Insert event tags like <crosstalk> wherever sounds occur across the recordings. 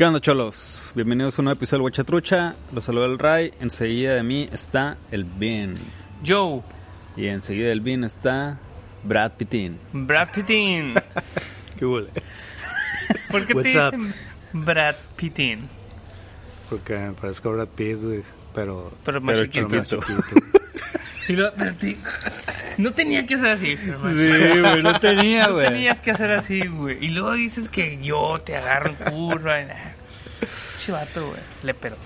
¿Qué onda, cholos? Bienvenidos a un nuevo episodio de Huachatrucha. Los saluda el Ray. Enseguida de mí está el Bin. Joe, Y enseguida del Bin está Brad Pittin. Brad Pittin. <laughs> ¿Qué huele? ¿Por qué te What's up? dicen Brad Pittin? Porque me parezco a Brad Pitt, güey. Pero, Pero más chiquito. más chiquito. chiquito. <laughs> Y lo- pero ti- no tenía que ser así. Sí, güey, no tenía, No güey. tenías que hacer así, güey. Y luego dices que yo te agarro en curva. y nada. Chivato, güey. Le pero.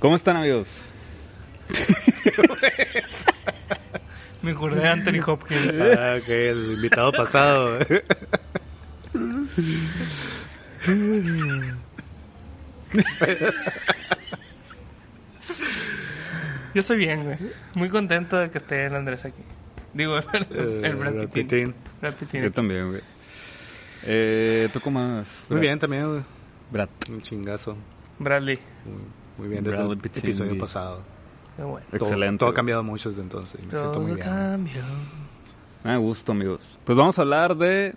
¿Cómo están, amigos? <laughs> Me acordé de Anthony Hopkins. ah, ok, el invitado pasado. Yo estoy bien, güey. Muy contento de que esté el Andrés aquí. Digo, el, Eh, el Brad, Brad Pittin. Pittin. Brad Pittin. Yo también, güey. Eh, ¿Tú cómo vas? Muy bien también, güey. Brad. Un chingazo. Bradley. Muy, muy bien desde el episodio pasado. Qué bueno. Todo- Excelente. Todo, ha cambiado mucho desde entonces. y Me siento muy Todo bien. Me gusto, amigos. Pues vamos a hablar de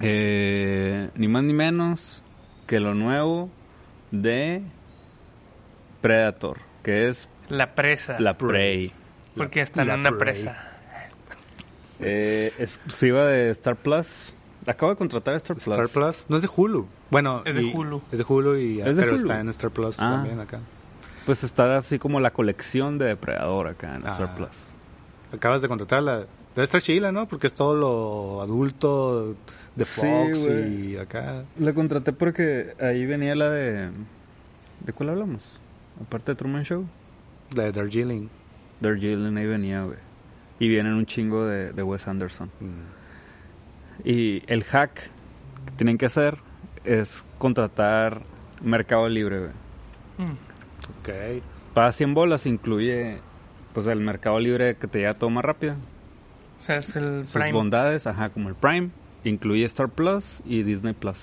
eh, ni más ni menos que lo nuevo de Predator, que es La presa. la Prey. Porque está en la una Prey. presa. Eh, exclusiva de Star Plus. Acabo de contratar a Star Plus. Star Plus. No es de Hulu. Bueno, Es de y- Hulu. Es de Hulu, y, ¿Es de pero Hulu? está en Star Plus Ah. también acá. Pues está así como la colección de Depredador acá en Ah. Star Plus. Acabas de contratarla. Debe estar chila, ¿no? Porque es todo lo adulto de Fox y acá. La contraté porque ahí venía la de... ¿De cuál hablamos? Aparte de Truman Show. La de Darjeeling. Darjeeling ahí venía, güey. Y vienen un chingo de, de Wes Anderson. Mm. Y el hack que tienen que hacer es contratar Mercado Libre, güey. Mm. Ok. Para 100 bolas incluye pues el Mercado Libre que te llega todo más rápido. O sea, es el Sus Prime. bondades, ajá, como el Prime, incluye Star Plus y Disney Plus.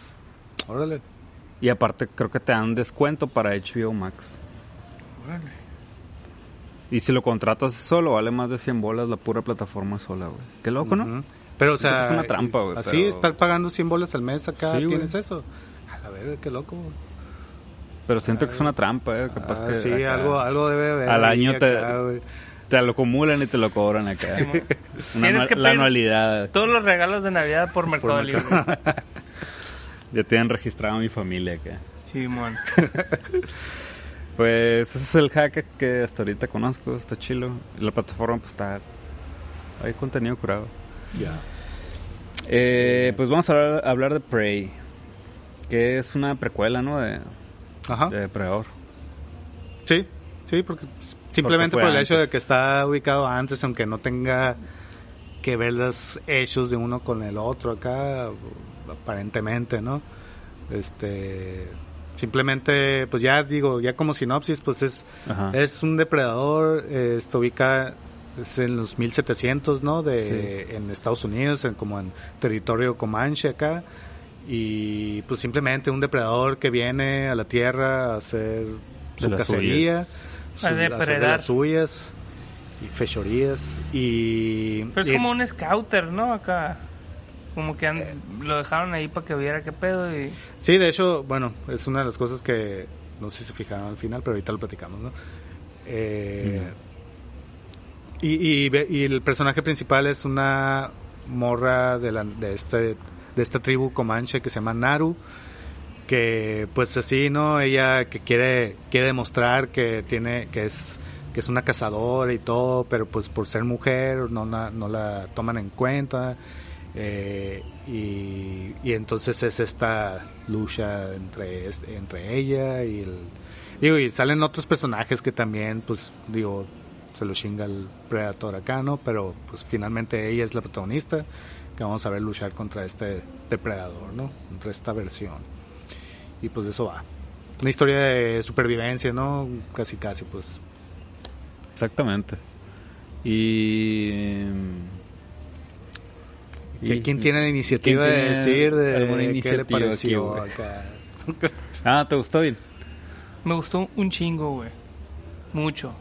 Órale. Y aparte creo que te dan descuento para HBO Max. Órale. Y si lo contratas solo, vale más de 100 bolas la pura plataforma sola, güey. Qué loco, ¿no? Pero, o Siento sea. que es una trampa, güey, Así, pero- estar pagando 100 bolas al mes acá, Sí. ¿tienes eso? A la verga, qué loco. güey. Pero siento que es una trampa, eh. Capaz Ah, que sí, acá algo, algo debe haber. al año te- te lo acumulan y te lo cobran acá. Sí. <laughs> Una Tienes que la anualidad. Todos los regalos de Navidad por Mercado Libre. <laughs> Ya tienen registrado a mi familia acá. Simón. <laughs> Pues ese es el hack que hasta ahorita conozco, está chilo. Y la plataforma pues está... Hay contenido curado. Eh, pues vamos a hablar, hablar de Prey, que es una precuela, ¿no? De, Ajá. de. Sí, sí, porque simplemente por el hecho de que está ubicado antes, aunque no tenga que ver los hechos de uno con el otro acá, aparentemente, ¿no? Este, simplemente, pues ya digo, ya como sinopsis, pues es, Ajá. es un depredador, eh, ubica es en los 1700, ¿no? De, En Estados Unidos, en, como en territorio comanche acá. Y pues simplemente un depredador que viene a la tierra a hacer su cacería, su- A hacer de depredar. las suyas y fechorías. Y, Pero es y- como un scouter, ¿no? Acá. Como que han- lo dejaron ahí para que viera qué pedo y... Sí, de hecho, bueno, es una de las cosas que no sé si se fijaron al final, pero ahorita lo platicamos, ¿no? Eh, y, y, y el personaje principal es una morra de, la, de, este, de esta tribu comanche que se llama Naru, que pues así, ¿no? Ella que quiere, quiere demostrar que tiene, que es que es una cazadora y todo, pero pues por ser mujer no la, no la toman en cuenta. Eh, y, y entonces es esta lucha entre, entre ella y el... Digo, y salen otros personajes que también, pues, digo, se lo chinga el Predator acá, ¿no? Pero, pues, finalmente ella es la protagonista que vamos a ver luchar contra este depredador, ¿no? Contra esta versión. Y, pues, de eso va. Una historia de supervivencia, ¿no? Casi, casi, pues. Exactamente. Y... ¿Qui- y- ¿Quién tiene la iniciativa ¿quién de decir de alguna qué le pareció aquí, acá? <laughs> Ah, ¿te gustó bien? Me gustó un chingo, güey. Mucho.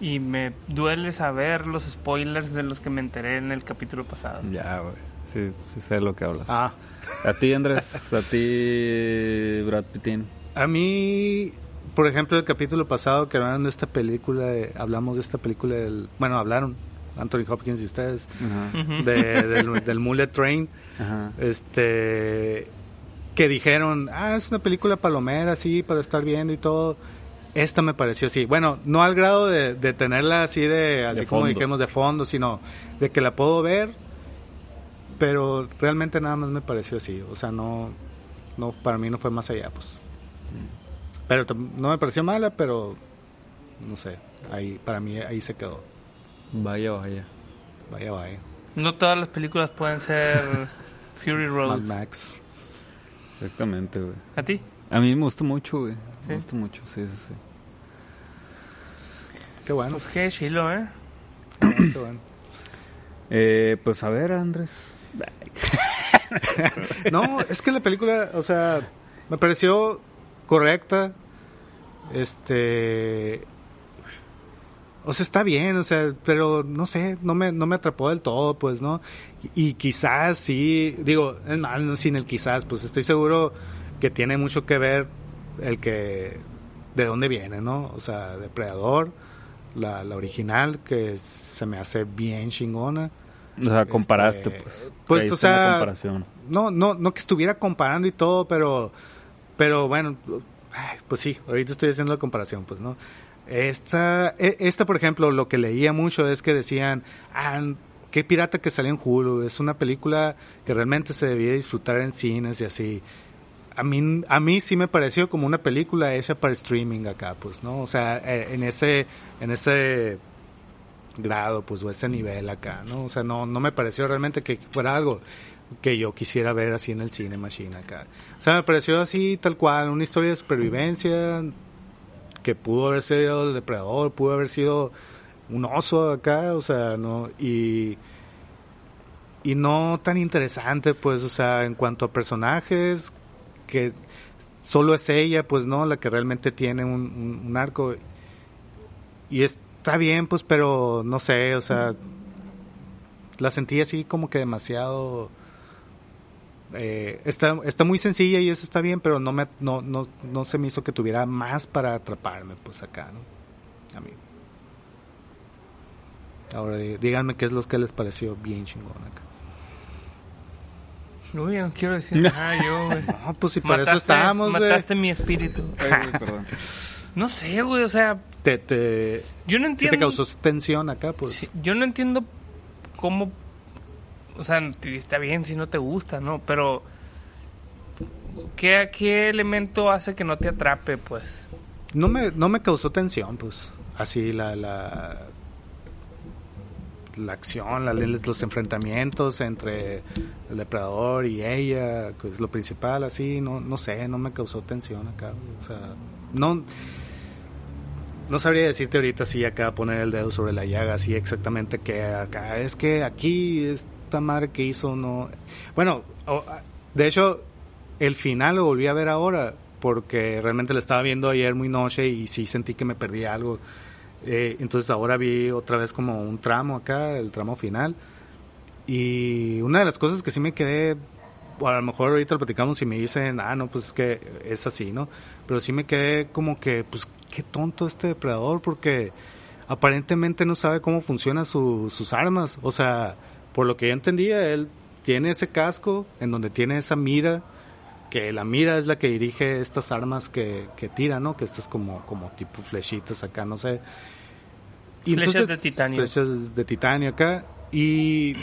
Y me duele saber los spoilers de los que me enteré en el capítulo pasado. Ya, güey. Sí, sí sé lo que hablas. Ah, A ti, Andrés. a ti, Brad Pittin. a mí, por ejemplo, el capítulo pasado que hablaron de esta película, de- hablamos de esta película del, bueno, hablaron Anthony Hopkins y ustedes de- del, del Mullet Train, Ajá. este, que dijeron, ah, es una película palomera, sí, para estar viendo y todo. Esta me pareció así. Bueno, no al grado de, de tenerla así de, así De como fondo. dijimos, de fondo, sino de que la puedo ver, pero realmente nada más me pareció así. O sea, no, no para mí no fue más allá, pues. Pero no me pareció mala, pero no sé, ahí para mí ahí se quedó. Vaya, vaya. Vaya, vaya. No todas las películas pueden ser <laughs> Fury Mad Road. Max. Exactamente, güey. ¿A ti? A mí me gustó mucho, güey. ¿Sí? Me gustó mucho, sí, sí, sí. Qué bueno, Pues qué chilo, ¿eh? qué bueno. Eh, pues a ver, Andrés. <laughs> No, es que la película, o sea, me pareció correcta. Este. O sea, está bien, o sea, pero no sé, no me, no me atrapó del todo, pues, ¿no? Y, quizás sí, digo, es más, sin el quizás, pues estoy seguro que tiene mucho que ver el que. de dónde viene, ¿no? O sea, Depredador, la, la original, que se me hace bien chingona. O sea, comparaste, Este, pues. pues, o sea, comparación. no, no, no que estuviera comparando y todo, pero, pero bueno, pues sí, ahorita estoy haciendo la comparación, pues, ¿no? Esta, e- esta, por ejemplo, lo que leía mucho es que decían, ah, qué pirata que salió en Hulu, es una película que realmente se debía disfrutar en cines y así. A mí, a mí sí me pareció como una película hecha para streaming acá, pues, ¿no? O sea, eh, en ese, en ese grado, pues, o ese nivel acá, ¿no? O sea, no, no me pareció realmente que fuera algo que yo quisiera ver así en el cine machine acá. O sea, me pareció así tal cual, una historia de supervivencia que pudo haber sido el depredador, pudo haber sido un oso acá, o sea, no y y no tan interesante, pues, o sea, en cuanto a personajes que solo es ella, pues, no, la que realmente tiene un, arco y está bien, pues, pero no sé, o sea, la sentí así como que demasiado eh, está, está muy sencilla y eso está bien, pero no me no, no, no se me hizo que tuviera más para atraparme, pues acá, ¿no? A mí. Ahora dí- díganme qué es lo que les pareció bien chingón acá. Uy, no quiero decir nada yo, güey. No, <laughs> pues si para eso estábamos, güey. Mataste mi espíritu. <laughs> perdón. No sé, güey, o sea, Te, te, yo no entiendo. te causó tensión acá, pues. Sí, yo no entiendo cómo. O sea, está bien si no te gusta, ¿no? Pero. ¿qué, ¿Qué elemento hace que no te atrape, pues? No me, no me causó tensión, pues. Así la, la, la acción, la- los enfrentamientos entre el depredador y ella, que es lo principal, así, no, no sé, no me causó tensión acá. O sea, no, no sabría decirte ahorita si acá poner el dedo sobre la llaga, así exactamente que acá. Es que aquí esta madre que hizo no. Bueno, de hecho, el final lo volví a ver ahora porque realmente lo estaba viendo ayer muy noche y sí sentí que me perdí algo. Eh, entonces ahora vi otra vez como un tramo acá, el tramo final. Y una de las cosas que sí me quedé, a lo mejor ahorita lo platicamos y me dicen, ah, no, pues es que es así, ¿no? Pero sí me quedé como que, pues qué tonto este depredador porque aparentemente no sabe cómo funcionan su- sus armas. O sea, por lo que yo entendía, él tiene ese casco en donde tiene esa mira que la mira es la que dirige estas armas que, que tira, ¿no? Que estas como, como tipo flechitas acá, no sé. Flechas de titanio. Flechas de titanio acá. Y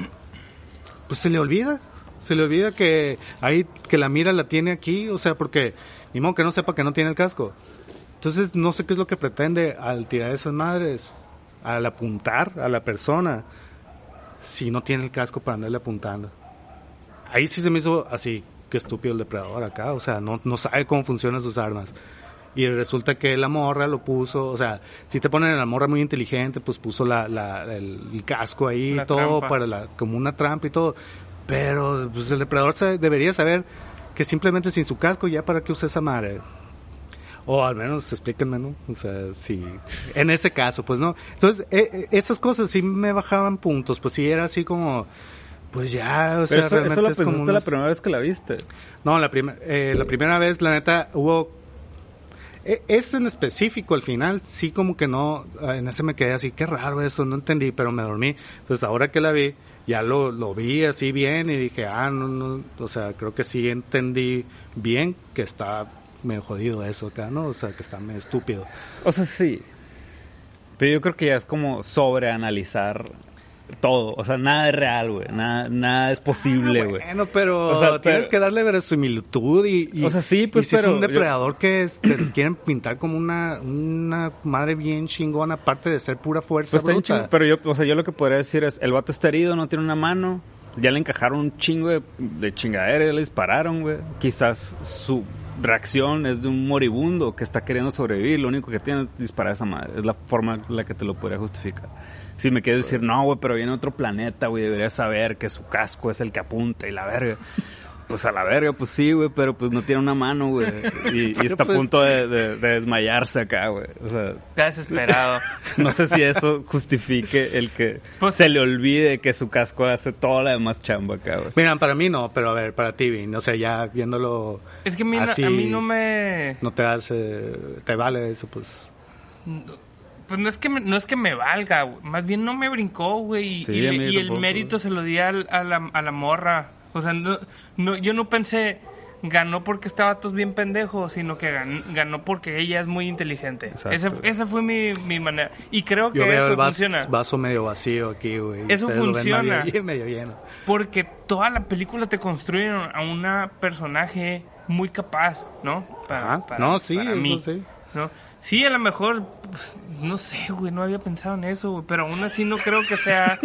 pues se le olvida. Se le olvida que ahí, que la mira la tiene aquí, o sea, porque ni modo que no sepa que no tiene el casco. Entonces no sé qué es lo que pretende al tirar esas madres, al apuntar a la persona, si no tiene el casco para andarle apuntando. Ahí sí se me hizo así, que estúpido el depredador acá, o sea, no, no sabe cómo funcionan sus armas. Y resulta que la morra lo puso, o sea, si te ponen a la morra muy inteligente, pues puso la, la- el, el casco ahí y La todo trampa. para la, como una trampa y todo. Pero pues el depredador sabe- debería saber que simplemente sin su casco ya para qué usa esa madre. O al menos explíquenme, ¿no? O sea, sí. En ese caso, pues no. Entonces, eh, esas cosas sí me bajaban puntos. Pues sí era así como. Pues ya, o sea, eso, realmente eso lo es como pensaste la primera vez que la viste. No, la, primer- eh, la primera vez, la neta, hubo... e- en específico, al final, sí como que no... En ese me quedé así, qué raro eso, no entendí, pero me dormí. Entonces, ahora que la vi, ya lo, lo vi así bien y dije, ah, no, no... O sea, creo que sí entendí bien que está medio jodido eso acá, ¿no? O sea, que está medio estúpido. O sea, sí. Pero yo creo que ya es como sobreanalizar todo. O sea, nada es real, güey. Nada, nada es posible, güey. Bueno, pero O sea, tienes pero- que darle verosimilitud y, y- O sea, sí, pues, y si es pero un yo- depredador que es- te <clears throat> quieren pintar como una, una madre bien chingona, aparte de ser pura fuerza Pues bruta. pero yo, o sea, yo lo que podría decir es, el vato está herido, no tiene una mano, ya le encajaron un chingo de, de chingadera, ya le dispararon, güey. Quizás su reacción es de un moribundo que está queriendo sobrevivir, lo único que tiene es disparar a esa madre, es la forma en la que te lo podría justificar. Si me quieres decir, no, güey, pero viene otro planeta, güey, deberías saber que su casco es el que apunta y la verga. Pues a la verga, pues sí, güey, pero pues no tiene una mano, güey. Y, <laughs> está pues- a punto de, de- de desmayarse acá, güey. O sea, Está desesperado. <laughs> no sé si eso justifique el que Pues- se le olvide que su casco hace toda la demás chamba acá, güey. Mira, para mí no, pero a ver, para ti, Vin, o sea, ya viéndolo es que a mí, no- así, a mí no me... no te hace, te vale eso, pues. Pues no es que me, no es que me valga, güey. más bien no me brincó, güey. y- Sí, y, le- el mérito se lo di al- a, la, a la morra. O sea, no, no, yo no pensé ganó porque este vato es bien pendejo, sino que gan- ganó porque ella es muy inteligente. Esa, esa fue mi, mi manera. Y creo que Yo veo eso el vaso, funciona. vaso medio vacío aquí, güey. Eso ustedes funciona. Medio, <laughs> medio lleno. Porque toda la película te construyen a una personaje muy capaz, ¿no? Ajá. No, sí, para eso mí, sí. ¿no? Sí, a lo mejor, pues, no sé, güey, no había pensado en eso, güey, pero aún así no creo que sea...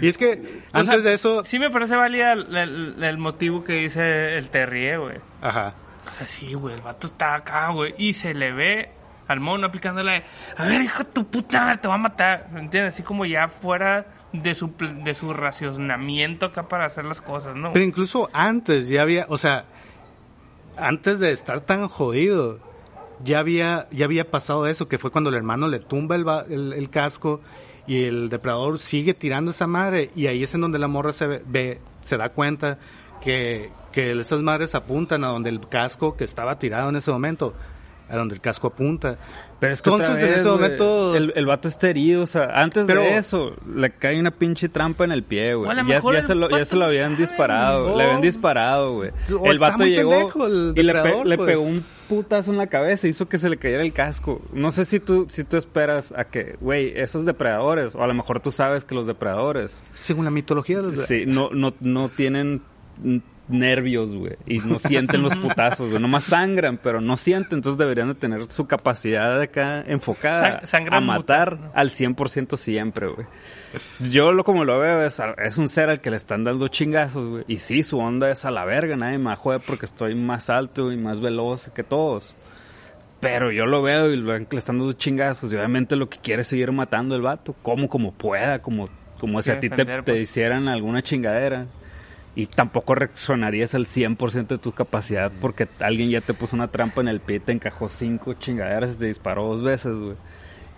Y es que O antes sea, de eso, Sí me parece válida el, el- el motivo que dice el Terrier, güey. ajá. O sea, sí, güey, el vato está acá, güey, y se le ve al mono aplicándole, a ver, hijo de tu puta, te va a matar, ¿me ¿entiendes? Así como ya fuera de su, de su racionamiento acá para hacer las cosas, ¿no? Pero incluso antes ya había, o sea, antes de estar tan jodido, ya había, ya había pasado eso, que fue cuando el hermano le tumba el, el, el casco y el depredador sigue tirando esa madre y ahí es en donde la morra se ve, ve- se da cuenta que, que esas madres apuntan a donde el casco que estaba tirado en ese momento, a donde el casco apunta. Pero es que Entonces, en ese momento- El, el vato está herido, o sea, antes Pero- de eso, le cae una pinche trampa en el pie, güey. Ya, ya se lo, ya se lo habían disparado, No. le habían disparado, güey. O El vato llegó pendejo el y le, pe- depredador, le pues. pegó un putazo en la cabeza, hizo que se le cayera el casco. No sé si tú, si tú esperas a que, güey, esos depredadores, o a lo mejor tú sabes que los depredadores, Según la mitología de los... sí, no, no, no tienen nervios, güey, y no sienten los <laughs> putazos, güey, nomás sangran, pero no sienten, entonces deberían de tener su capacidad de acá enfocada Sang- a matar ¿no? al 100% siempre, güey. Yo lo como lo veo es, es un ser al que le están dando chingazos, güey, y sí, su onda es a la verga, nadie me va a joder porque estoy más alto y más veloz que todos. Pero yo lo veo y lo le están dando chingazos y obviamente lo que quiere es seguir matando el vato, como como pueda, como, como si a ti te, te pues. hicieran alguna chingadera. Y tampoco reaccionarías al 100% de tu capacidad porque alguien ya te puso una trampa en el pie, te encajó cinco chingaderas y te disparó dos veces, güey.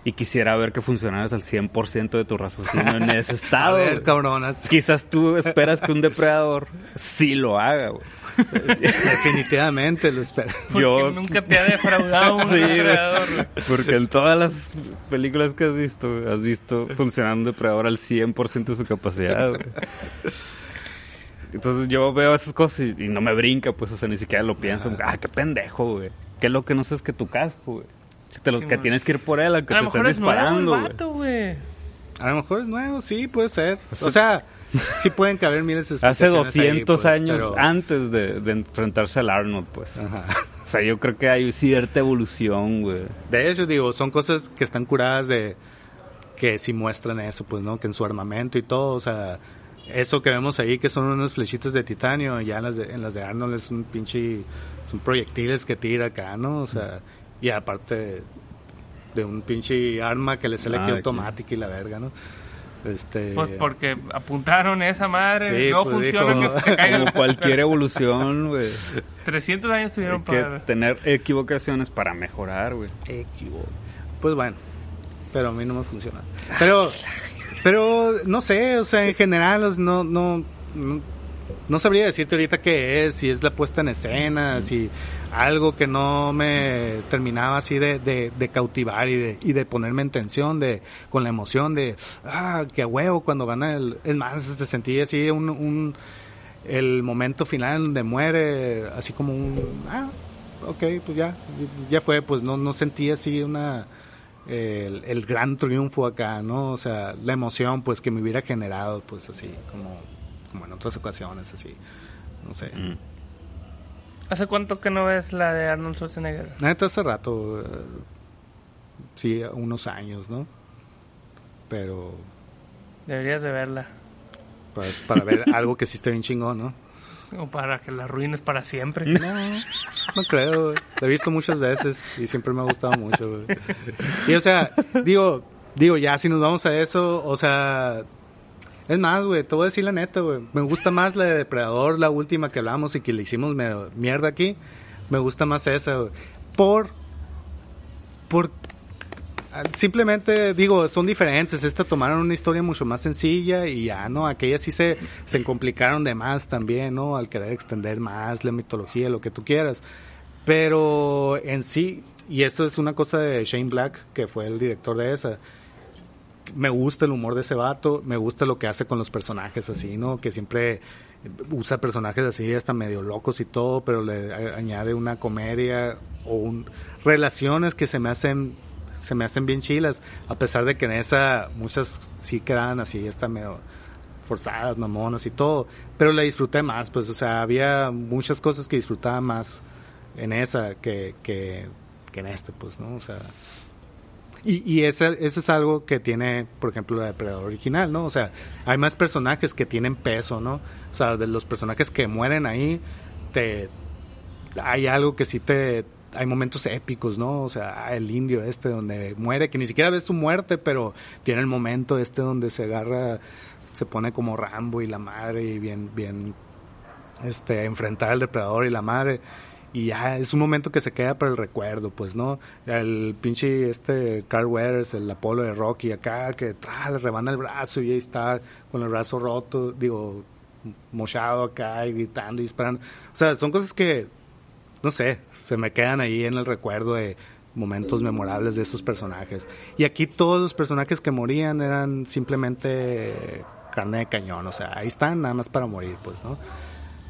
Y quisiera ver que funcionaras al 100% de tu raciocinio en ese <laughs> A estado. ver, güey. cabronas. Quizás tú esperas que un depredador sí lo haga, güey. Definitivamente lo espero. <laughs> Porque yo- nunca te ha defraudado un <laughs> Sí, depredador, güey. Porque en todas las películas que has visto, has visto funcionar un depredador al 100% de su capacidad, güey. Entonces yo veo esas cosas y, y no me brinca, pues, o sea, ni siquiera lo pienso. Ah, qué pendejo, güey. Qué lo que no sé es que tu casco, güey. Que, te lo- Sí, que man. tienes que ir por él, aunque A te lo estén mejor es nuevo el disparando, güey. A lo mejor es nuevo, sí, puede ser. O sea, sí pueden caber miles de <laughs> Hace explicaciones ahí, 200 pues, años pero- antes de, de enfrentarse al Arnold, pues. Ajá. O sea, yo creo que hay cierta evolución, güey. De hecho, digo, son cosas que están curadas de que sí muestran eso, pues, ¿no? Que en su armamento y todo, o sea, eso que vemos ahí que son unas flechitas de titanio, ya en las de, en las de Arnold es un pinche, son proyectiles que tira acá, ¿no? O sea, y aparte de un pinche arma que le sale Ah, aquí automática y la verga, ¿no? Este, Pues porque apuntaron esa madre, Sí, no pues, funciona dijo- que se te caiga Como cualquier evolución, güey. 300 años Hay tuvieron que para... tener equivocaciones para mejorar, güey. equivo- Pues bueno, pero a mí no me funciona. Pero, pero no sé, o sea, en general, no, no, no, no sabría decirte ahorita qué es, si es la puesta en escena, si algo que no me terminaba así de, de, de cautivar y de, y de ponerme en tensión, de, con la emoción de, ah, qué huevo cuando gana el, es más, se sentía así un, un, el momento final donde muere, así como un, ah, ok, pues ya, ya fue, pues no, no sentí así una, el, el gran triunfo acá, ¿no? O sea, la emoción, pues, que me hubiera generado, pues, así, como, como en otras ocasiones, así, no sé. Mm. ¿Hace cuánto que no ves la de Arnold Schwarzenegger? Neta, hace rato, eh, sí, unos años, ¿no? Pero Deberías de verla. para, para ver algo que sí esté bien chingón, ¿no? O para que la arruines para siempre. <laughs> No, no creo. La he visto muchas veces y siempre me ha gustado mucho. Y o sea, digo, digo, ya si nos vamos a eso, o sea, es más, güey, te voy a decir la neta, güey. Me gusta más la de Depredador, la última que hablamos y que le hicimos mierda aquí. Me gusta más esa, güey. Por, por, simplemente digo, son diferentes. Esta tomaron una historia mucho más sencilla y ya, ¿no? Aquellas sí se, se complicaron de más también, ¿no? Al querer extender más la mitología, lo que tú quieras. Pero en sí, y esto es una cosa de Shane Black, que fue el director de esa. Me gusta el humor de ese vato, me gusta lo que hace con los personajes así, ¿no? Que siempre usa personajes así hasta medio locos y todo, pero le añade una comedia o un, relaciones que se me hacen se me hacen bien chilas, a pesar de que en esa muchas sí quedan así hasta medio forzadas, mamonas y todo, pero la disfruté más, pues, o sea, había muchas cosas que disfrutaba más en esa que, que, en este, pues, ¿no? O sea, y, y ese, ese es algo que tiene, por ejemplo, la Depredador original, ¿no? O sea, hay más personajes que tienen peso, ¿no? O sea, de los personajes que mueren ahí, te, hay algo que sí te, hay momentos épicos, ¿no? O sea, ah, el indio este donde muere, que ni siquiera ves su muerte, pero tiene el momento este donde se agarra, se pone como Rambo y la madre y bien, bien, este, enfrentar al depredador y la madre. Y ya es un momento que se queda para el recuerdo, pues, ¿no? El pinche este Carl Weathers, el Apolo de Rocky acá, que tra, le rebana el brazo y ahí está con el brazo roto, digo, mochado acá y gritando y disparando. O sea, son cosas que, no sé, se me quedan ahí en el recuerdo de momentos memorables de esos personajes. Y aquí todos los personajes que morían eran simplemente carne de cañón, o sea, ahí están nada más para morir, pues, ¿no?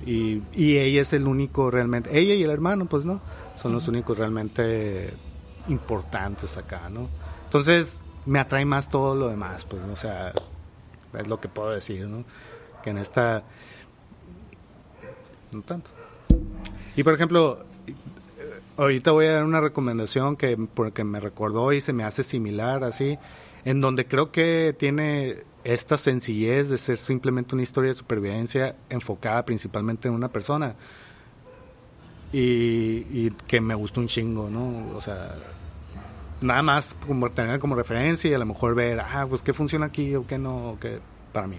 Y, y ella es el único realmente, ella y el hermano, pues, ¿no? Son los únicos realmente importantes acá, ¿no? Entonces, me atrae más todo lo demás, pues, ¿no? o sea, es lo que puedo decir, ¿no? Que en esta, no tanto. Y por ejemplo, ahorita voy a dar una recomendación que porque me recordó y se me hace similar así, en donde creo que tiene esta sencillez de ser simplemente una historia de supervivencia enfocada principalmente en una persona. Y, que me gustó un chingo, ¿no? O sea, nada más como tener como referencia y a lo mejor ver, ah, pues qué funciona aquí o qué no, o qué para mí.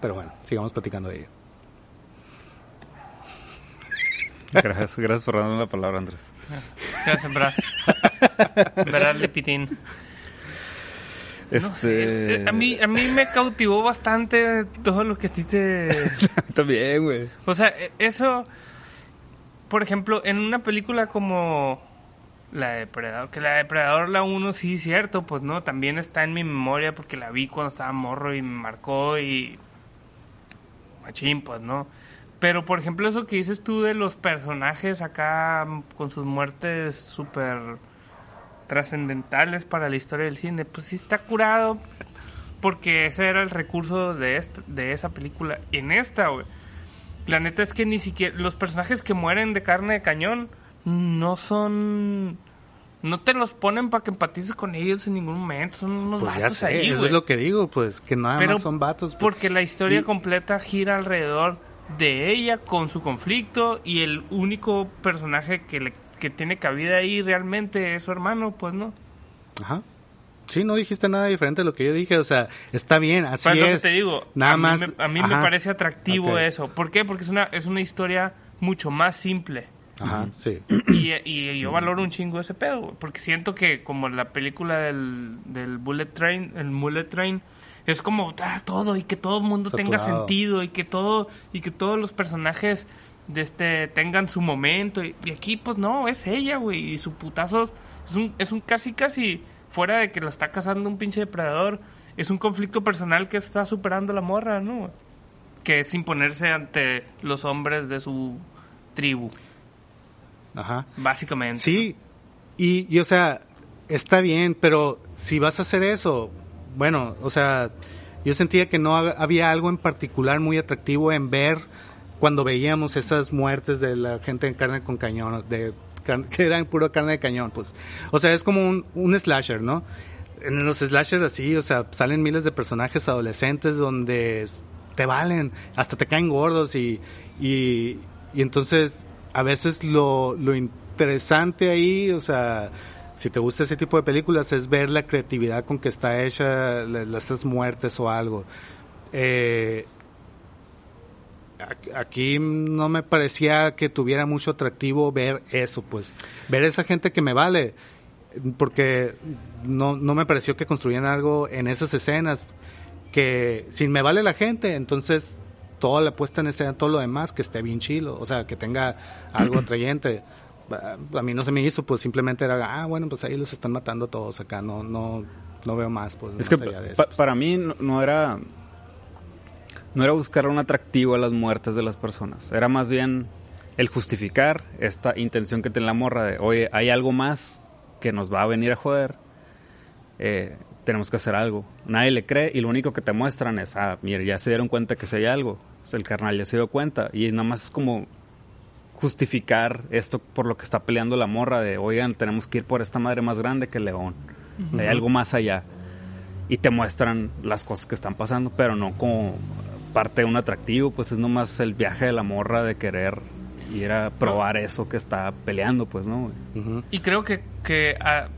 Pero bueno, sigamos platicando de ello. Gracias, gracias por darme la palabra, Andrés. Gracias, Brad. Bradley Pitín. No Este... sé, eh, a, mí, a mí me cautivó bastante todo lo que a ti te... <laughs> También, güey. O sea, e- eso, por ejemplo, en una película como la de Depredador, que la de Depredador, la 1, sí, cierto, pues no, también está en mi memoria porque la vi cuando estaba morro y me marcó y... Machín, pues no. Pero, por ejemplo, eso que dices tú de los personajes acá mm, con sus muertes súper trascendentales para la historia del cine, pues sí está curado porque ese era el recurso de esta, de esa película. En esta, güey, la neta es que ni siquiera los personajes que mueren de carne de cañón no son no te los ponen para que empatices con ellos en ningún momento, son unos Pues ya sé, ahí, eso es lo que digo, pues que nada Pero más son vatos. pues. Porque la historia Y- completa gira alrededor de ella con su conflicto y el único personaje que le que tiene cabida ahí realmente es su hermano, pues no. Ajá. Sí, no dijiste nada diferente de lo que yo dije, o sea, está bien, así Pues lo que es. te digo, Nada a mí más. me- a mí me parece atractivo eso. ¿Por qué? Porque es una, es una historia mucho más simple. Ajá, sí. Y, y yo valoro un chingo ese pedo, güey, porque siento que como la película del, del Bullet Train, el Bullet Train, es como ah, todo y que todo el mundo tenga sentido y que todo y que todos los personajes de este tengan su momento y, y aquí pues no, es ella, güey, y su putazo es un, es un casi casi fuera de que lo está cazando un pinche depredador, es un conflicto personal que está superando la morra, ¿no? Que es imponerse ante los hombres de su tribu, Ajá. básicamente. Sí, y, y, o sea, está bien, pero si vas a hacer eso, bueno, o sea, yo sentía que no hab- había algo en particular muy atractivo en ver cuando veíamos esas muertes de la gente en carne con cañón, de <laughs> que eran puro carne de cañón, pues. O sea, es como un, un slasher, ¿no? En los slashers así, o sea, salen miles de personajes adolescentes donde te valen, hasta te caen gordos y, y, y entonces a veces lo, lo interesante ahí, o sea, si te gusta ese tipo de películas es ver la creatividad con que está hecha la- las muertes o algo. Eh, aquí no me parecía que tuviera mucho atractivo ver eso, pues, ver esa gente que me vale, porque no, no me pareció que construían algo en esas escenas que si me vale la gente, entonces toda la puesta en escena, todo lo demás, que esté bien chilo, o sea, que tenga algo <clears throat> atrayente. A mí no se me hizo, pues simplemente era, ah, bueno, pues ahí los están matando todos acá, no, no, no veo más, pues. Es más que allá de pa- eso. para mí no, no era no era buscar un atractivo a las muertes de las personas, era más bien el justificar esta intención que tiene la morra de, oye, hay algo más que nos va a venir a joder, eh, tenemos que hacer algo. Nadie le cree y lo único que te muestran es, ah, mira, ya se dieron cuenta que si hay algo, O sea, el carnal ya se dio cuenta y nada más es como justificar esto por lo que está peleando la morra de, oigan, tenemos que ir por esta madre más grande que león. Hay algo más allá. Y te muestran las cosas que están pasando, pero no como parte de un atractivo, pues es nomás el viaje de la morra de querer ir a probar eso que está peleando, pues, ¿no? Y creo que, que ah,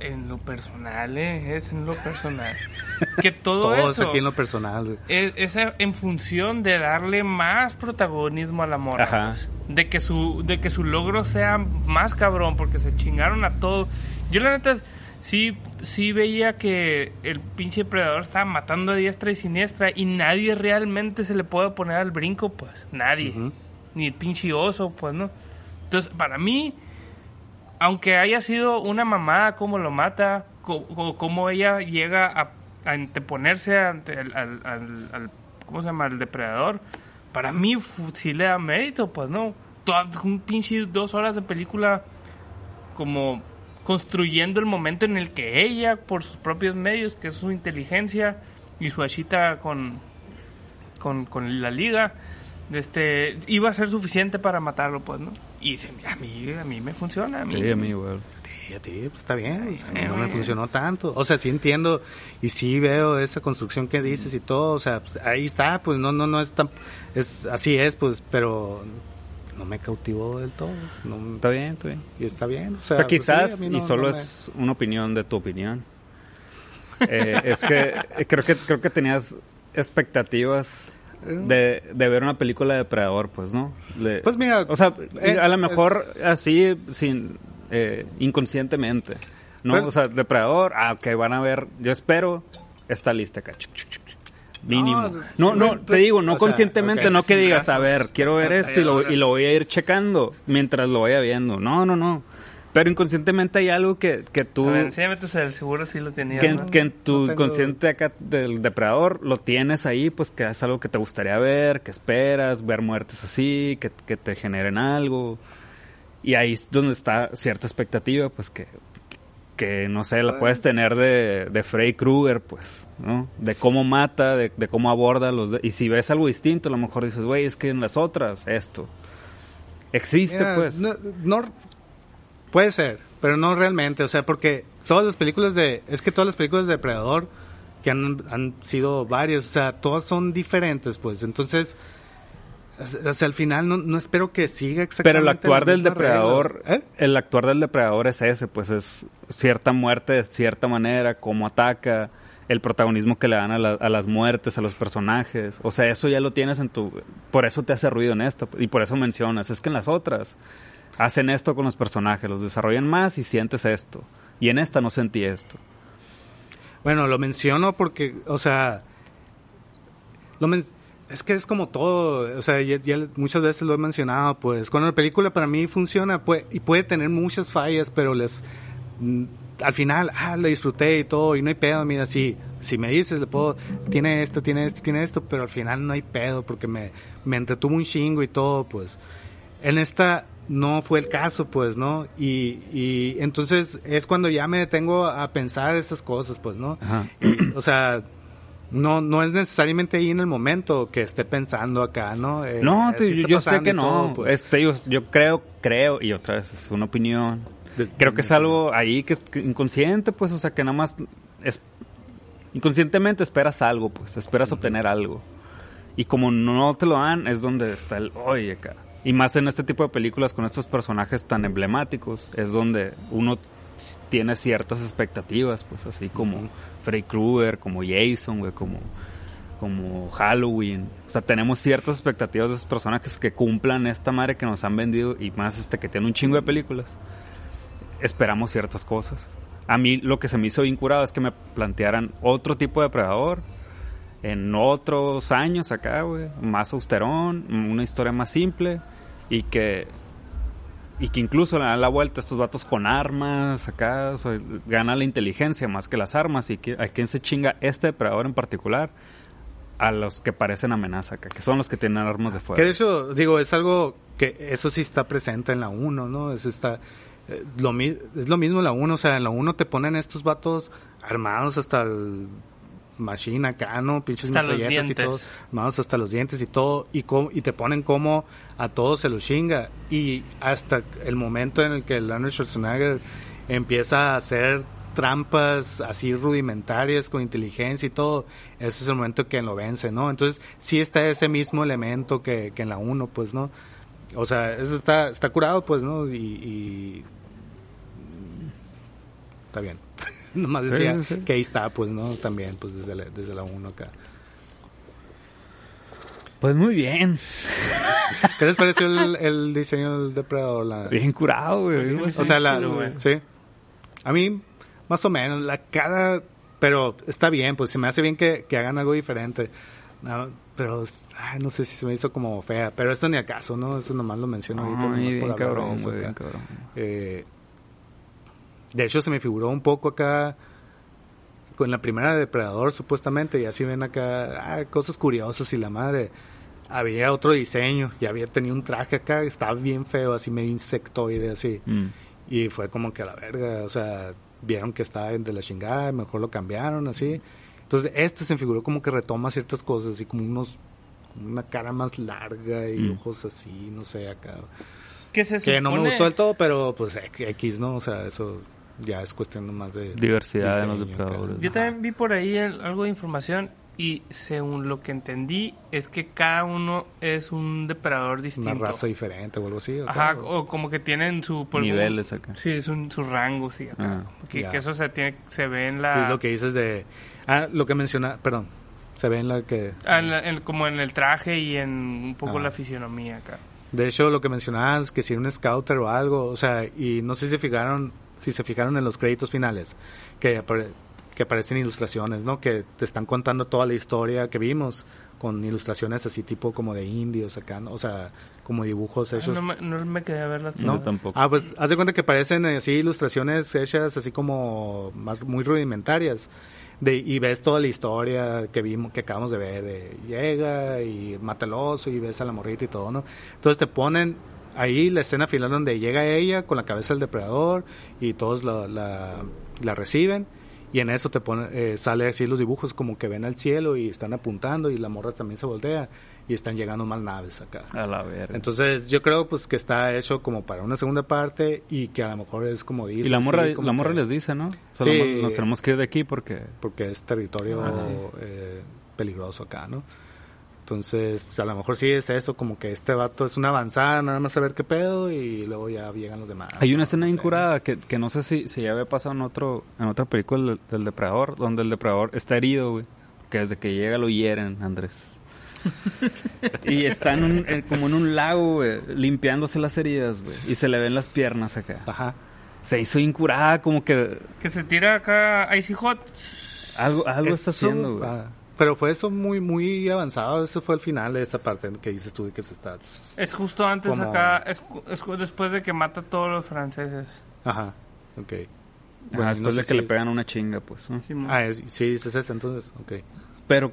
en lo personal, eh, es en lo personal, <laughs> que todo Todos eso aquí en lo personal, es, es en función de darle más protagonismo a la morra. Ajá. De que su de que su logro sea más cabrón, porque se chingaron a todo. Yo la neta sí sí veía que el pinche predador estaba matando a diestra y siniestra y nadie realmente se le puede poner al brinco, pues, nadie. Ni el pinche oso, pues, ¿no? Entonces, para mí, aunque haya sido una mamada como lo mata, o como ella llega a, a anteponerse ante el, al, al- al- ¿cómo se llama? al depredador, para mí sí le da mérito, pues no. Toda, un pinche dos horas de película como construyendo el momento en el que ella, por sus propios medios, que es su inteligencia y su achita con, con, con la liga, este, iba a ser suficiente para matarlo, pues, ¿no? Y se- a mí, a mí me funciona. A mí, Sí, güey. Sí, a ti, pues está bien. o sea, a mí no me funcionó tanto. O sea, sí entiendo y sí veo esa construcción que dices y todo. O sea, pues, ahí está, pues no, no, no es tan. Es, así es, pues, pero no me cautivó del todo. No, Está bien, está bien. y está bien. O O sea, pues, sí, quizás, no- y solo no me- es una opinión de tu opinión, eh, es que eh, creo que creo que tenías expectativas de, de ver una película de Depredador, pues, ¿no? Pues mira, o sea, eh, a lo mejor es- así, sin eh, inconscientemente, ¿no? Pero- o sea, Depredador, ah, ok, van a ver, yo espero esta lista acá. chuc, chuc, chuc, chuc. Mínimo. No, No, no, te digo, no sea, conscientemente, no que digas, a ver, quiero ver esto y lo, y lo voy a ir checando mientras lo vaya viendo. No, no, no. Pero inconscientemente hay algo que, que tú, A ver, enséñame tu cel, seguro sí lo tenías. que, ¿no? que en tu No consciente acá del depredador lo tienes ahí, pues que es algo que te gustaría ver, que esperas, ver muertes así, que, que te generen algo. Y ahí es donde está cierta expectativa, pues que, que no sé, la puedes tener de, de Freddy Krueger, pues, ¿no? De cómo mata, de, de cómo aborda los... de- y si ves algo distinto, a lo mejor dices, güey, es que en las otras, esto. Existe, pues. No, no- puede ser, pero no realmente. O sea, porque todas las películas de. Es que todas las películas de Depredador, que han, han sido varias, o sea, todas son diferentes, pues. Entonces, O sea, al final no, no espero que siga exactamente. Pero el actuar del depredador. ¿Eh? el actuar del depredador es ese, pues es cierta muerte de cierta manera, cómo ataca, el protagonismo que le dan a, la- a las muertes, a los personajes. O sea, eso ya lo tienes en tu... Por eso te hace ruido en esto. Y por eso mencionas. Es que en las otras hacen esto con los personajes, los desarrollan más y sientes esto. Y en esta no sentí esto. Bueno, lo menciono porque, o sea, lo men- es que es como todo, o sea, ya, ya muchas veces lo he mencionado, pues, cuando la película para mí funciona puede, y puede tener muchas fallas, pero les, mm, al final, ah, la disfruté y todo, y no hay pedo, mira, si, si me dices, le puedo, tiene esto, tiene esto, tiene esto, pero al final no hay pedo, porque me, me entretuvo un chingo y todo, pues, en esta no fue el caso, pues, ¿no? Y, y entonces es cuando ya me detengo a pensar esas cosas, pues, ¿no? Ajá. Y, o sea, no, no es necesariamente ahí en el momento que esté pensando acá, ¿no? Eh, No, te- sí yo, sé que no. todo, pues. Este, yo, yo creo, creo, y otra vez es una opinión. De- Creo que es algo ahí que es inconsciente, pues, o sea, que nada más es, inconscientemente esperas algo, pues, esperas obtener algo. Y como no te lo dan, es donde está el, oye, acá. Y más en este tipo de películas con estos personajes tan emblemáticos, es donde uno tiene ciertas expectativas, pues, así como Ujú. Freddy Krueger, como Jason, güey, como, como Halloween. O sea, tenemos ciertas expectativas de esos personajes que cumplan esta madre que nos han vendido y más este que tiene un chingo de películas. Esperamos ciertas cosas. A mí lo que se me hizo bien curado es que me plantearan otro tipo de predador en otros años acá, güey, más austerón, una historia más simple y que y que incluso le dan la vuelta a estos vatos con armas acá, o gana la inteligencia más que las armas y que a quién se chinga este depredador en particular a los que parecen amenaza acá, que son los que tienen armas de fuego. Que de hecho, digo, es algo que eso sí está presente en la 1, ¿no? Es, esta, eh, lo, es lo mismo en la 1, o sea, en la 1 te ponen estos vatos armados hasta el machine acá, ¿no? Pinches metralletas y todo, armados hasta los dientes y todo, y, cómo- y te ponen como a todos se los chinga. Y hasta el momento en el que Leonard Schwarzenegger empieza a hacer trampas así rudimentarias con inteligencia y todo, ese es el momento que lo vence, ¿no? Entonces, sí está ese mismo elemento que, que en la 1, pues, ¿no? O sea, eso está, está curado, pues, ¿no? Y, y- está bien. <laughs> Nomás decía sí, sí. que ahí está, pues, ¿no? También, pues, desde la, desde la 1 acá. Pues muy bien, ¿Qué les pareció el, el diseño del depredador? La- bien curado, güey. Sí, o sea, la, güey. sí. A mí, más o menos, la cara, pero está bien, pues se me hace bien que, que hagan algo diferente. No, pero, ay, no sé si se me hizo como fea, pero esto ni acaso, ¿no? Eso nomás lo menciono ahorita. Ay, nomás por bien de cabrón, eso güey, bien cabrón. Eh, de hecho, se me figuró un poco acá con la primera de Depredador, supuestamente, y así ven acá ah, cosas curiosas y la madre. Había otro diseño, y había tenido un traje acá, estaba bien feo, así medio insectoide, así. Mm. Y fue como que a la verga, o sea, vieron que estaba de la chingada, mejor lo cambiaron, así. Entonces, este se me figuró como que retoma ciertas cosas, así como unos, una cara más larga y Mm. ojos así, no sé, acá. Que se Que no me supone- gustó del todo, pero pues X, ¿no? O sea, eso ya es cuestión nomás de... Diversidad en los diseño depredadores. Yo también vi por ahí el- algo de información y según lo que entendí es que cada uno es un depredador distinto. Una raza diferente o algo así. ¿o Ajá, o como que tienen su... por- Niveles acá. Sí, es un, su rango, sí. acá. Ah, que, eso se tiene se ve en Es la... lo que dices de... Ah, lo que menciona... Perdón. Se ve en la que... ah, en la- en- como en el traje y en un poco Ah. la fisionomía acá. De hecho, lo que mencionabas, que si era un scouter o algo, o sea, y no sé si se fijaron, si se fijaron en los créditos finales, que, apare- que aparecen ilustraciones, ¿no? Que te están contando toda la historia que vimos, con ilustraciones así tipo como de indios acá, ¿no? O sea, como dibujos hechos. no, me, no me quedé a ver las No, tampoco. Ah, pues haz de cuenta que parecen eh, así ilustraciones hechas así como más muy rudimentarias. De, y ves toda la historia que vimos, que acabamos de ver, de llega y mata al oso y ves a la morrita y todo, ¿no? Entonces te ponen ahí la escena final donde llega ella con la cabeza del depredador y todos la, la, la reciben y en eso te pone, eh, sale así los dibujos como que ven al cielo y están apuntando y la morra también se voltea y están llegando más naves acá. A la verga. Entonces yo creo pues que está hecho como para una segunda parte y que a lo mejor es como dice. y la morra, sí, la morra que- les dice, ¿no? O sea, Sí. nos tenemos que ir de aquí porque... Porque es territorio eh, peligroso acá, ¿no? Entonces, a lo mejor sí es eso, como que este vato es una avanzada, nada más a ver qué pedo y luego ya llegan los demás. Hay una escena No incurada que, que no sé si, si ya había pasado en otro en otra película del, del depredador, donde el depredador está herido, güey. Que desde que llega lo hieren, Andrés. <laughs> y está en un, en- como en un lago, güey, limpiándose las heridas, güey. Y se le ven las piernas acá. Ajá. Se hizo incurada, como que Que se tira acá Icy Hot. algo, algo está haciendo, güey. ah, pero fue eso muy muy avanzado, eso fue el final de esta parte que dices tú que se está... Es justo antes Como- acá, es, es después de que mata a todos los franceses. Ajá, ok. Ajá, Bueno, después no sé de que si le es- pegan una chinga, pues. ¿no? Simón. Ah, es- sí, dices ese entonces, ok. Pero...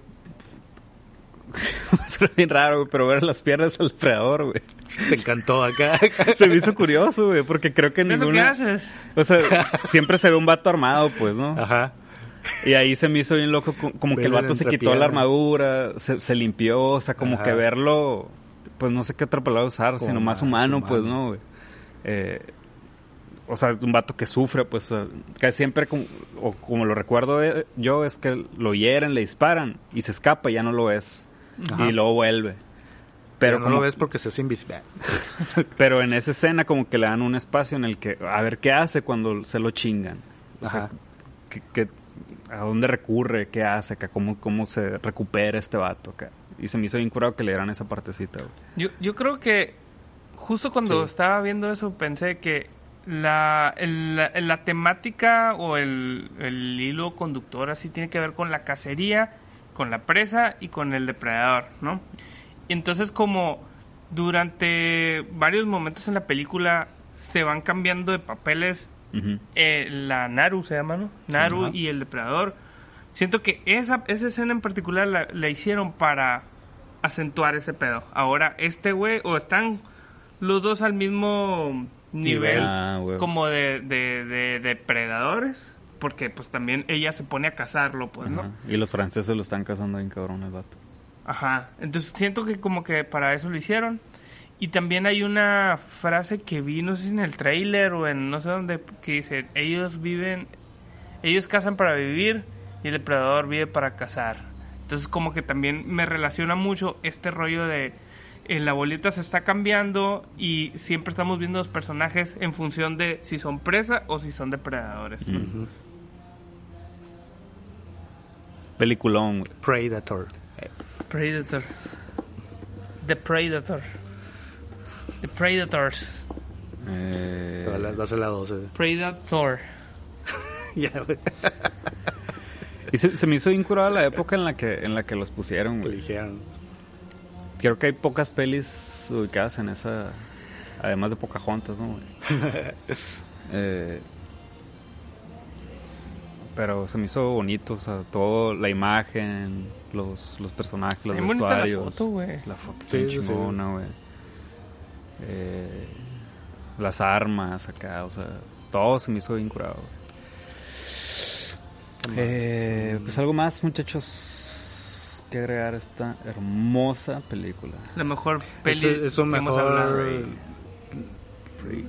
<laughs> Suena bien raro, güey, pero ver las piernas al depredador, güey. Te encantó acá. <laughs> Se me hizo curioso, güey, porque creo que ¿Qué es ninguna... haces? O sea, siempre se ve un vato armado, pues, ¿no? Ajá. Y ahí se me hizo bien loco, co- como que el vato se quitó la armadura, se, se limpió, o sea, como Ajá. que verlo, pues no sé qué otra palabra usar, Como sino más humano, humano. pues, ¿no? güey? Eh, o sea, un vato que sufre, pues, eh, que siempre, como, o como lo recuerdo eh, yo, es que lo hieren, le disparan y se escapa y ya no lo ves. Ajá. Y luego vuelve. Pero Pero, no como- lo ves porque se hace invisible. <laughs> pero en esa escena como que le dan un espacio en el que, a ver qué hace cuando se lo chingan. O sea, que- a dónde recurre, qué hace acá, cómo, cómo se recupera este vato acá. Y se me hizo bien curado que le dieran esa partecita, güey. Yo, yo creo que justo cuando Sí. estaba viendo eso pensé que la, el- la, la temática o el, el hilo conductor así tiene que ver con la cacería, con la presa y con el depredador, ¿no? Y entonces como durante varios momentos en la película se van cambiando de papeles Eh, la Naru se llama, ¿no? Naru y el depredador. Siento que esa, esa escena en particular la, la hicieron para acentuar ese pedo. Ahora, este güey, o están los dos al mismo nivel Ah, como de, de, de depredadores, porque pues también ella se pone a cazarlo, pues, ¿no? Y los franceses lo están cazando bien cabrón el vato. Ajá. Entonces siento que como que para eso lo hicieron. Y también hay una frase que vi, no sé si en el trailer o en no sé dónde, que dice, ellos viven, ellos cazan para vivir y el depredador vive para cazar. Entonces como que también me relaciona mucho este rollo de eh, la bolita se está cambiando y siempre estamos viendo los personajes en función de si son presa o si son depredadores. ¿no? Peliculón. Predator. Predator. The Predator. The Predators. Eh, Se va a la- va a ser la 12. Predator. <laughs> Ya, güey. y se, se me hizo bien curada la época en la que en la que los pusieron, güey. Eligieron. Creo que hay pocas pelis ubicadas en esa. Además de Pocahontas, ¿no? güey? <laughs> Eh, pero se me hizo bonito, o sea, todo, la imagen, los, los personajes, los bonita la vestuarios. foto, güey. La foto está Sí, bien sí, sí. Eh, las armas acá, o sea, todo se me hizo bien curado. Eh, pues algo más, muchachos, que agregar a esta hermosa película. La mejor peli ¿Es, es un que hemos hablado. mejor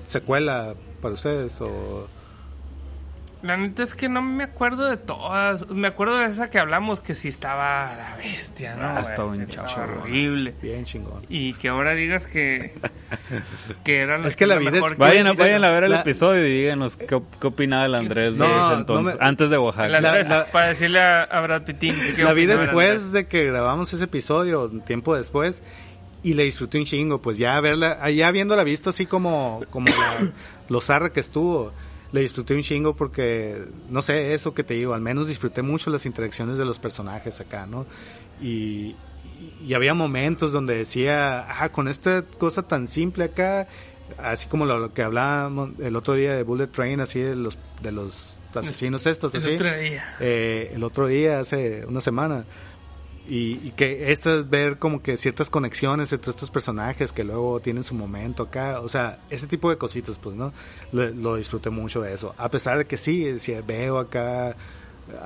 secuela para ustedes o La neta es que no me acuerdo de todas. Me acuerdo de esa que hablamos que sí estaba la bestia, ¿no? Ah, estaba Este, bien estaba chingona. horrible. bien chingón? Y que ahora digas que, que era Es que la vida es- que- Vayan a, mira, vayan a ver el la- episodio y díganos qué, op- qué opinaba el Andrés de No, ese no entonces, me- antes de El Oaxaca. Andrés, La- la- para decirle a, a Brad Pittin. que qué La vi después de que grabamos ese episodio, un tiempo después, y le disfruté un chingo, pues ya verla, ya viéndola visto así como, como la, lo zarra que estuvo, le disfruté un chingo porque, no sé, eso que te digo, al menos disfruté mucho las interacciones de los personajes acá, ¿no? Y, y había momentos donde decía, ah, con esta cosa tan simple acá, así como lo, lo que hablábamos el otro día de Bullet Train, así de los, de los asesinos estos, El así otro día. eh, el otro día, hace una semana. Y, y que esta es ver como que ciertas conexiones entre estos personajes que luego tienen su momento acá. O sea, ese tipo de cositas, pues, ¿no? Lo, lo disfruté mucho de eso. A pesar de que sí, sí, veo acá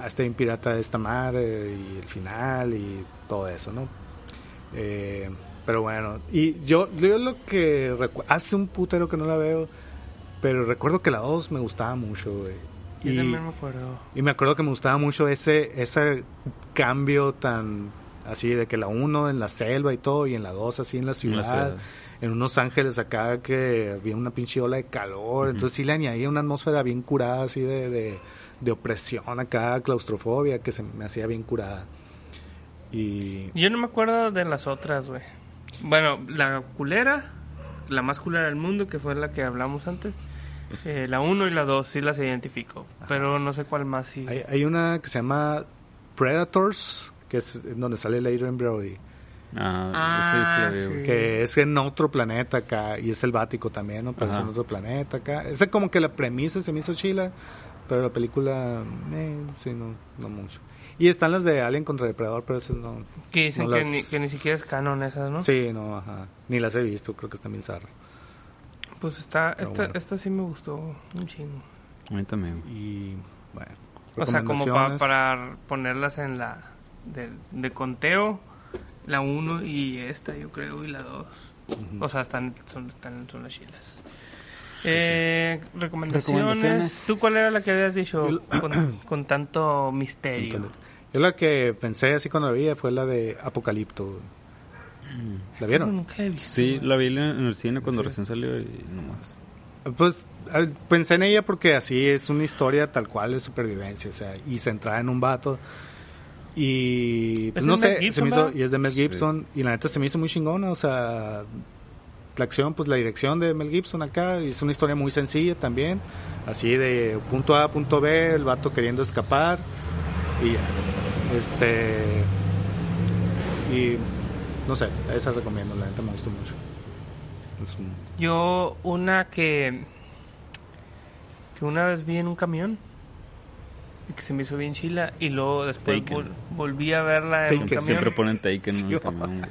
a este pirata de esta madre y el final y todo eso, ¿no? Eh, pero bueno, y yo, yo lo que hace un putero que no la veo, pero recuerdo que la 2 me gustaba mucho, güey. Yo Y- también me acuerdo. y me acuerdo que me gustaba mucho ese, ese cambio tan así de que la uno en la selva y todo, y en la dos así en la En ciudad, la ciudad. en unos ángeles acá que había una pinche ola de calor, entonces sí le añadía una atmósfera bien curada, así de, de, de opresión acá, claustrofobia, que se me hacía bien curada. Y Yo no me acuerdo de las otras, güey. Bueno, la culera, la más culera del mundo, que fue la que hablamos antes. Eh, la 1 y la 2 sí las identifico, pero no sé cuál más sí. hay, hay una que se llama Predators, que es donde sale Adrian Brody. Ah, Ah, sí, sí, sí. que es en otro planeta acá y es selvático también, ¿no? Pero es Ajá. en otro planeta acá. Esa como que la premisa se me hizo chila, pero la película, eh, sí, no, no mucho. Y están las de Alien contra Depredador, pero esas no. que dicen no que, las- ni, que ni siquiera es canon esas, ¿no? Sí, no, ajá. Ni las he visto, creo que están bien zarras. Pues está, esta, bueno. esta sí me gustó un chingo. A mí también. Y bueno. O sea, como pa- para ponerlas en la de, de conteo, la 1 y esta, yo creo, y la 2. Ujú. O sea, están, son, están, son las chilas. Eh, recomendaciones. Recomendaciones. ¿Tú cuál era la que habías dicho con, <coughs> con tanto misterio? Yo la que pensé así cuando la vi fue la de Apocalipto. ¿La vieron? Nunca la he visto. Sí, la vi en el cine cuando recién salió y nomás. Pues pensé en ella porque así es una historia tal cual de supervivencia, o sea, y centrada en un vato. Y pues ¿Es no sé, se me hizo, y es de Mel Sí. Gibson, y la neta se me hizo muy chingona, o sea, la acción, pues la dirección de Mel Gibson acá, y es una historia muy sencilla también, así de punto A a punto B, el vato queriendo escapar, y ya. este, y no sé, esa recomiendo, la neta me gustó mucho. Es un- Yo una que que una vez vi en un camión y que se me hizo bien chila y luego después vol- volví a verla en un camión. Siempre ponen Taken en Sí, camión.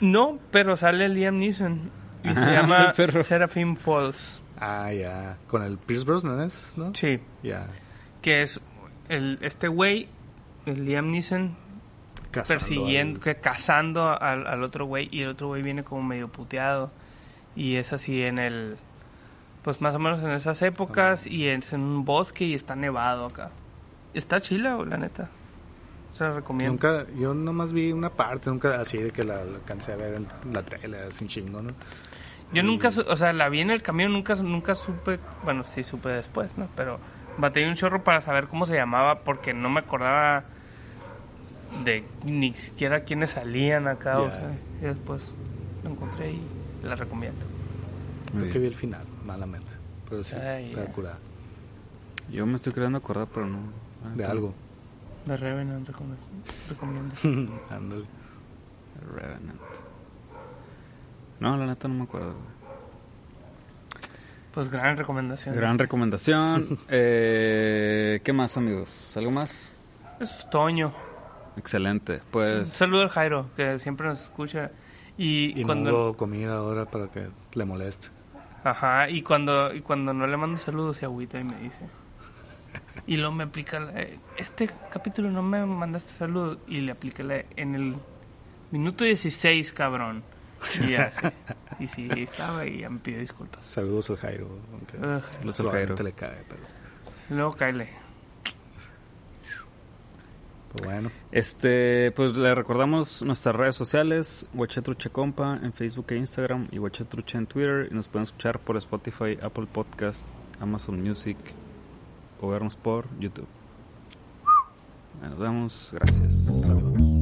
No, pero sale Liam Neeson y se llama. <laughs> Seraphim Falls. Ah, ya, con el Pierce Brosnan, ¿es? ¿no? Sí, Ya. que es el este güey, el Liam Neeson Cazando persiguiendo, al- que cazando al, al otro güey y el otro güey viene como medio puteado y es así en el pues más o menos en esas épocas y es en un bosque y está nevado acá. Está chila, la neta. Se la recomiendo. Nunca, yo nomás vi una parte, nunca así de que la, la alcancé a ver en la tele, así chingo, ¿no? Yo nunca, o sea, la vi en el camión, nunca nunca supe, bueno, sí supe después, ¿no? Pero batallé un chorro para saber cómo se llamaba porque no me acordaba de ni siquiera quiénes salían acá, o sea, y después lo encontré y la recomiendo. Creo que vi el final, malamente. Pero sí, Ay, curada. Yo me estoy queriendo acordar, pero no. Ah, De algo. De Revenant recom- recomiendo. <laughs> Ándale. Revenant. No, la neta no me acuerdo. Pues gran recomendación. Gran recomendación. <laughs> eh, ¿Qué más, amigos? ¿Algo más? Es Toño. Excelente. Un Pues saludo al Jairo, que siempre nos escucha. Y, Y cuando no hubo comida ahora para que le moleste. Ajá, y cuando, y cuando no le mando saludos se agüita y me dice. Y luego me aplica, la- eh, este capítulo no me mandaste saludos. Y le aplica la, en el minuto 16, cabrón. Y ya, sí. Y sí, estaba y ya me pide disculpas. Saludos al Jairo. Los al Jairo. le cae, pero Luego cáele. Pues bueno. Este, pues le recordamos nuestras redes sociales, Huachetruche Compa en Facebook e Instagram y Huachetruche en Twitter. Y nos pueden escuchar por Spotify, Apple Podcast, Amazon Music o vernos por YouTube. Nos vemos, gracias. Saludos.